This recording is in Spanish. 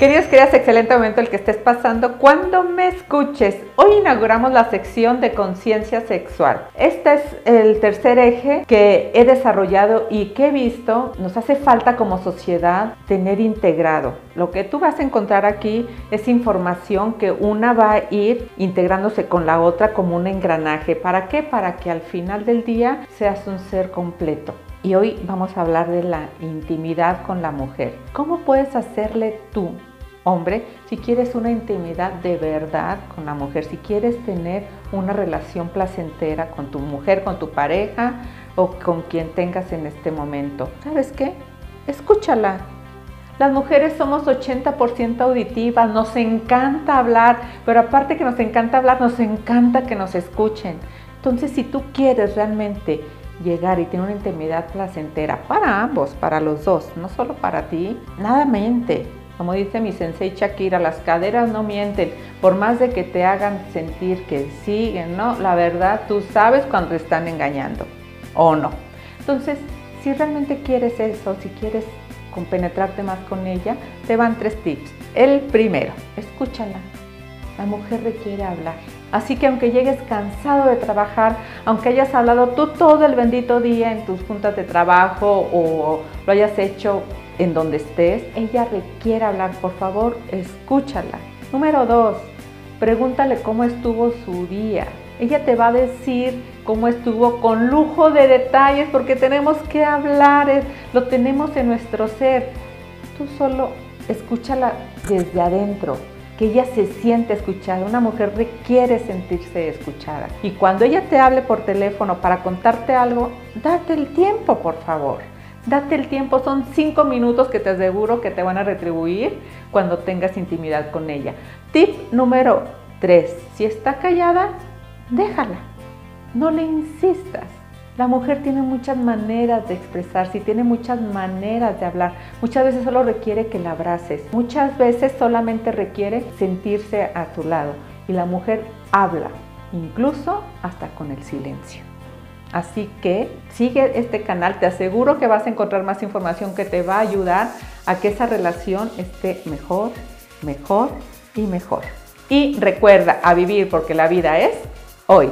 Queridos, queridas, excelente momento el que estés pasando cuando me escuches. Hoy inauguramos la sección de conciencia sexual. Este es el tercer eje que he desarrollado y que he visto nos hace falta como sociedad tener integrado. Lo que tú vas a encontrar aquí es información que una va a ir integrándose con la otra como un engranaje. ¿Para qué? Para que al final del día seas un ser completo. Y hoy vamos a hablar de la intimidad con la mujer. ¿Cómo puedes hacerle tú hombre, si quieres una intimidad de verdad con la mujer, si quieres tener una relación placentera con tu mujer, con tu pareja o con quien tengas en este momento. ¿Sabes qué? Escúchala. Las mujeres somos 80% auditivas, nos encanta hablar, pero aparte que nos encanta hablar, nos encanta que nos escuchen. Entonces, si tú quieres realmente llegar y tener una intimidad placentera para ambos, para los dos, no solo para ti, nada mente, como dice mi sensei Shakira, las caderas no mienten, por más de que te hagan sentir que siguen, ¿no? La verdad, tú sabes cuando están engañando o no. Entonces, si realmente quieres eso, si quieres compenetrarte más con ella, te van tres tips. El primero, escúchala. La mujer requiere hablar. Así que aunque llegues cansado de trabajar, aunque hayas hablado tú todo el bendito día en tus juntas de trabajo o lo hayas hecho en donde estés, ella requiere hablar, por favor, escúchala. Número dos, pregúntale cómo estuvo su día. Ella te va a decir cómo estuvo con lujo de detalles porque tenemos que hablar, lo tenemos en nuestro ser. Tú solo escúchala desde adentro, que ella se siente escuchada. Una mujer requiere sentirse escuchada. Y cuando ella te hable por teléfono para contarte algo, date el tiempo, por favor. Date el tiempo, son cinco minutos que te aseguro que te van a retribuir cuando tengas intimidad con ella. Tip número tres, si está callada, déjala, no le insistas. La mujer tiene muchas maneras de expresarse tiene muchas maneras de hablar. Muchas veces solo requiere que la abraces. Muchas veces solamente requiere sentirse a tu lado. Y la mujer habla, incluso hasta con el silencio. Así que sigue este canal, te aseguro que vas a encontrar más información que te va a ayudar a que esa relación esté mejor, mejor y mejor. Y recuerda a vivir porque la vida es hoy.